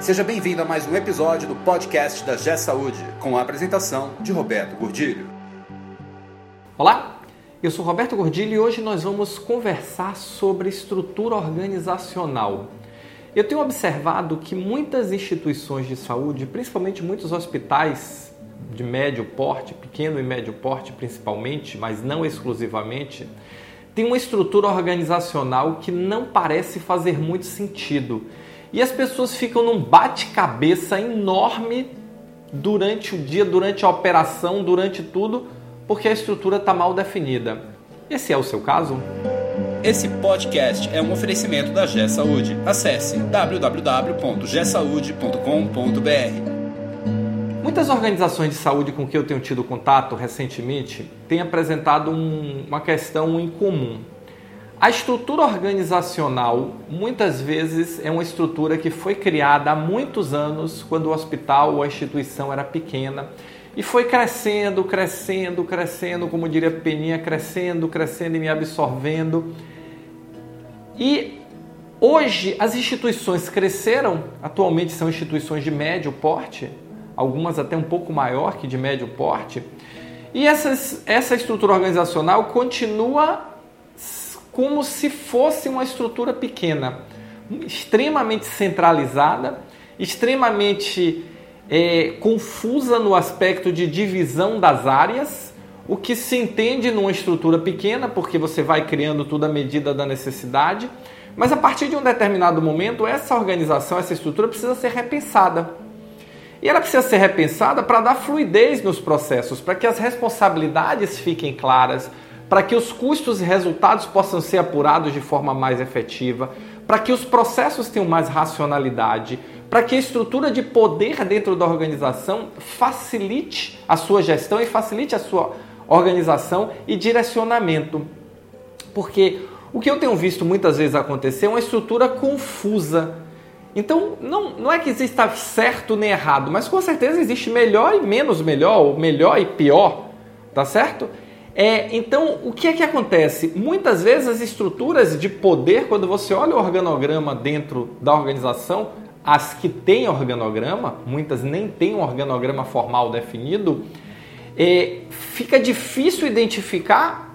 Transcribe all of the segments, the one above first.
Seja bem-vindo a mais um episódio do podcast da G Saúde, com a apresentação de Roberto Gordilho. Olá, eu sou Roberto Gordilho e hoje nós vamos conversar sobre estrutura organizacional. Eu tenho observado que muitas instituições de saúde, principalmente muitos hospitais de médio porte, pequeno e médio porte principalmente, mas não exclusivamente, têm uma estrutura organizacional que não parece fazer muito sentido e as pessoas ficam num bate-cabeça enorme durante o dia, durante a operação, durante tudo, porque a estrutura está mal definida. Esse é o seu caso? Esse podcast é um oferecimento da G Saúde. Acesse www.gsaude.com.br. Muitas organizações de saúde com que eu tenho tido contato recentemente têm apresentado um, uma questão em comum. A estrutura organizacional muitas vezes é uma estrutura que foi criada há muitos anos, quando o hospital ou a instituição era pequena, e foi crescendo, crescendo, crescendo, como diria Peninha, crescendo, crescendo e me absorvendo. E hoje as instituições cresceram, atualmente são instituições de médio porte, algumas até um pouco maior que de médio porte, e essas, essa estrutura organizacional continua como se fosse uma estrutura pequena, extremamente centralizada, extremamente é, confusa no aspecto de divisão das áreas, o que se entende numa estrutura pequena, porque você vai criando tudo à medida da necessidade, mas a partir de um determinado momento, essa organização, essa estrutura precisa ser repensada. E ela precisa ser repensada para dar fluidez nos processos, para que as responsabilidades fiquem claras, para que os custos e resultados possam ser apurados de forma mais efetiva, para que os processos tenham mais racionalidade, para que a estrutura de poder dentro da organização facilite a sua gestão e facilite a sua organização e direcionamento. Porque o que eu tenho visto muitas vezes acontecer é uma estrutura confusa. Então, não, não é que exista certo nem errado, mas com certeza existe melhor e menos melhor, ou melhor e pior, tá certo? É, então, o que é que acontece? Muitas vezes as estruturas de poder, quando você olha o organograma dentro da organização, as que têm organograma, muitas nem têm um organograma formal definido, é, fica difícil identificar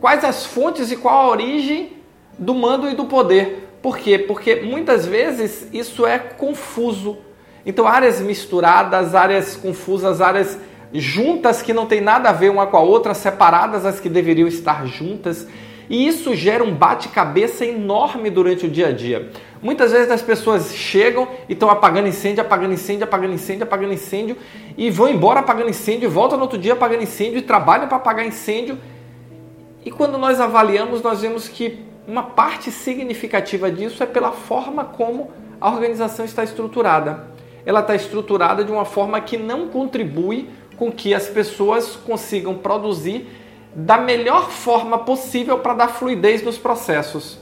quais as fontes e qual a origem do mando e do poder. Por quê? Porque muitas vezes isso é confuso. Então, áreas misturadas, áreas confusas, áreas juntas que não tem nada a ver uma com a outra, separadas as que deveriam estar juntas. E isso gera um bate-cabeça enorme durante o dia a dia. Muitas vezes as pessoas chegam e estão apagando incêndio, apagando incêndio, apagando incêndio, apagando incêndio, e vão embora apagando incêndio, voltam no outro dia apagando incêndio, e trabalham para apagar incêndio. E quando nós avaliamos, nós vemos que uma parte significativa disso é pela forma como a organização está estruturada. Ela está estruturada de uma forma que não contribui com que as pessoas consigam produzir da melhor forma possível para dar fluidez nos processos.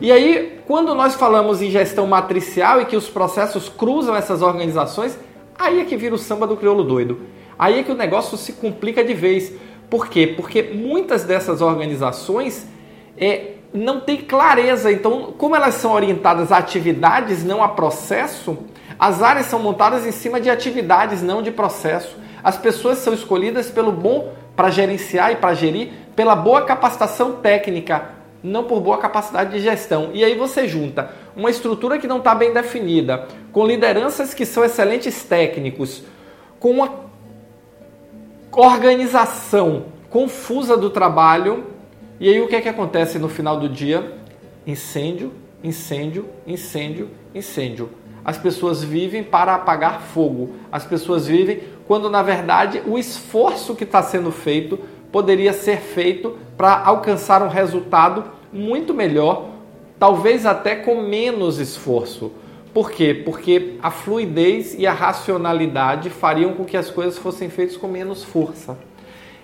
E aí, quando nós falamos em gestão matricial e que os processos cruzam essas organizações, aí é que vira o samba do crioulo doido. Aí é que o negócio se complica de vez. Por quê? Porque muitas dessas organizações é, não têm clareza. Então, como elas são orientadas a atividades, não a processo, as áreas são montadas em cima de atividades, não de processo. As pessoas são escolhidas pelo bom para gerenciar e para gerir pela boa capacitação técnica, não por boa capacidade de gestão. E aí você junta uma estrutura que não está bem definida, com lideranças que são excelentes técnicos, com uma organização confusa do trabalho. E aí o que é que acontece no final do dia? Incêndio, incêndio, incêndio, incêndio. As pessoas vivem para apagar fogo. As pessoas vivem quando na verdade o esforço que está sendo feito poderia ser feito para alcançar um resultado muito melhor, talvez até com menos esforço. Por quê? Porque a fluidez e a racionalidade fariam com que as coisas fossem feitas com menos força.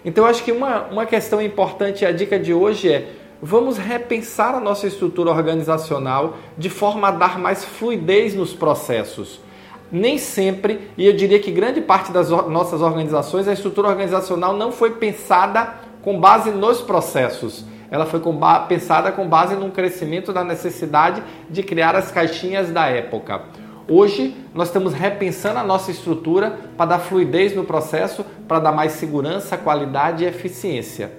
Então, acho que uma, uma questão importante, a dica de hoje é: vamos repensar a nossa estrutura organizacional de forma a dar mais fluidez nos processos nem sempre, e eu diria que grande parte das nossas organizações, a estrutura organizacional não foi pensada com base nos processos. Ela foi com pensada com base num crescimento da necessidade de criar as caixinhas da época. Hoje nós estamos repensando a nossa estrutura para dar fluidez no processo, para dar mais segurança, qualidade e eficiência.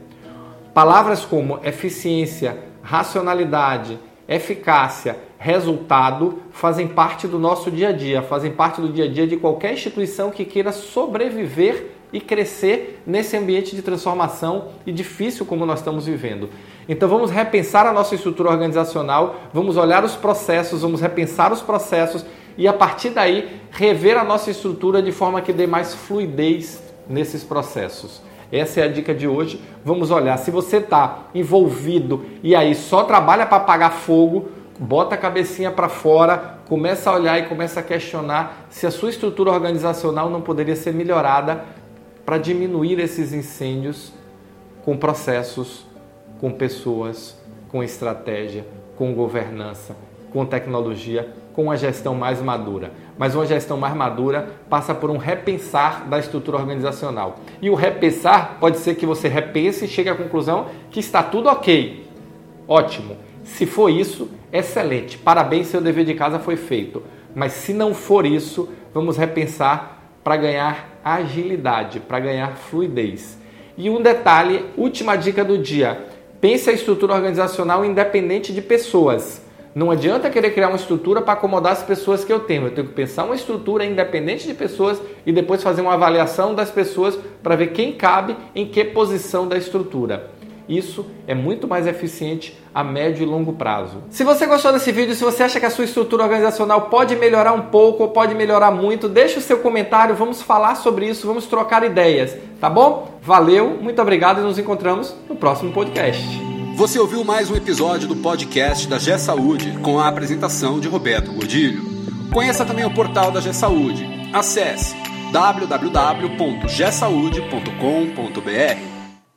Palavras como eficiência, racionalidade, eficácia, resultado fazem parte do nosso dia a dia, fazem parte do dia a dia de qualquer instituição que queira sobreviver e crescer nesse ambiente de transformação e difícil como nós estamos vivendo. Então vamos repensar a nossa estrutura organizacional, vamos olhar os processos, vamos repensar os processos e a partir daí rever a nossa estrutura de forma que dê mais fluidez nesses processos. Essa é a dica de hoje. Vamos olhar se você está envolvido e aí só trabalha para apagar fogo, bota a cabecinha para fora, começa a olhar e começa a questionar se a sua estrutura organizacional não poderia ser melhorada para diminuir esses incêndios com processos, com pessoas, com estratégia, com governança, com tecnologia, com uma gestão mais madura. Mas uma gestão mais madura passa por um repensar da estrutura organizacional. E o repensar pode ser que você repense e chegue à conclusão que está tudo ok. Ótimo. Se for isso, excelente. Parabéns, seu dever de casa foi feito. Mas se não for isso, vamos repensar para ganhar agilidade, para ganhar fluidez. E um detalhe, última dica do dia: pense a estrutura organizacional independente de pessoas. Não adianta querer criar uma estrutura para acomodar as pessoas que eu tenho. Eu tenho que pensar uma estrutura independente de pessoas e depois fazer uma avaliação das pessoas para ver quem cabe em que posição da estrutura. Isso é muito mais eficiente a médio e longo prazo. Se você gostou desse vídeo, se você acha que a sua estrutura organizacional pode melhorar um pouco ou pode melhorar muito, deixe o seu comentário, vamos falar sobre isso, vamos trocar ideias, tá bom? Valeu, muito obrigado e nos encontramos no próximo podcast. Você ouviu mais um episódio do podcast da G Saúde com a apresentação de Roberto Godilho. Conheça também o portal da G Saúde. Acesse www.gsaude.com.br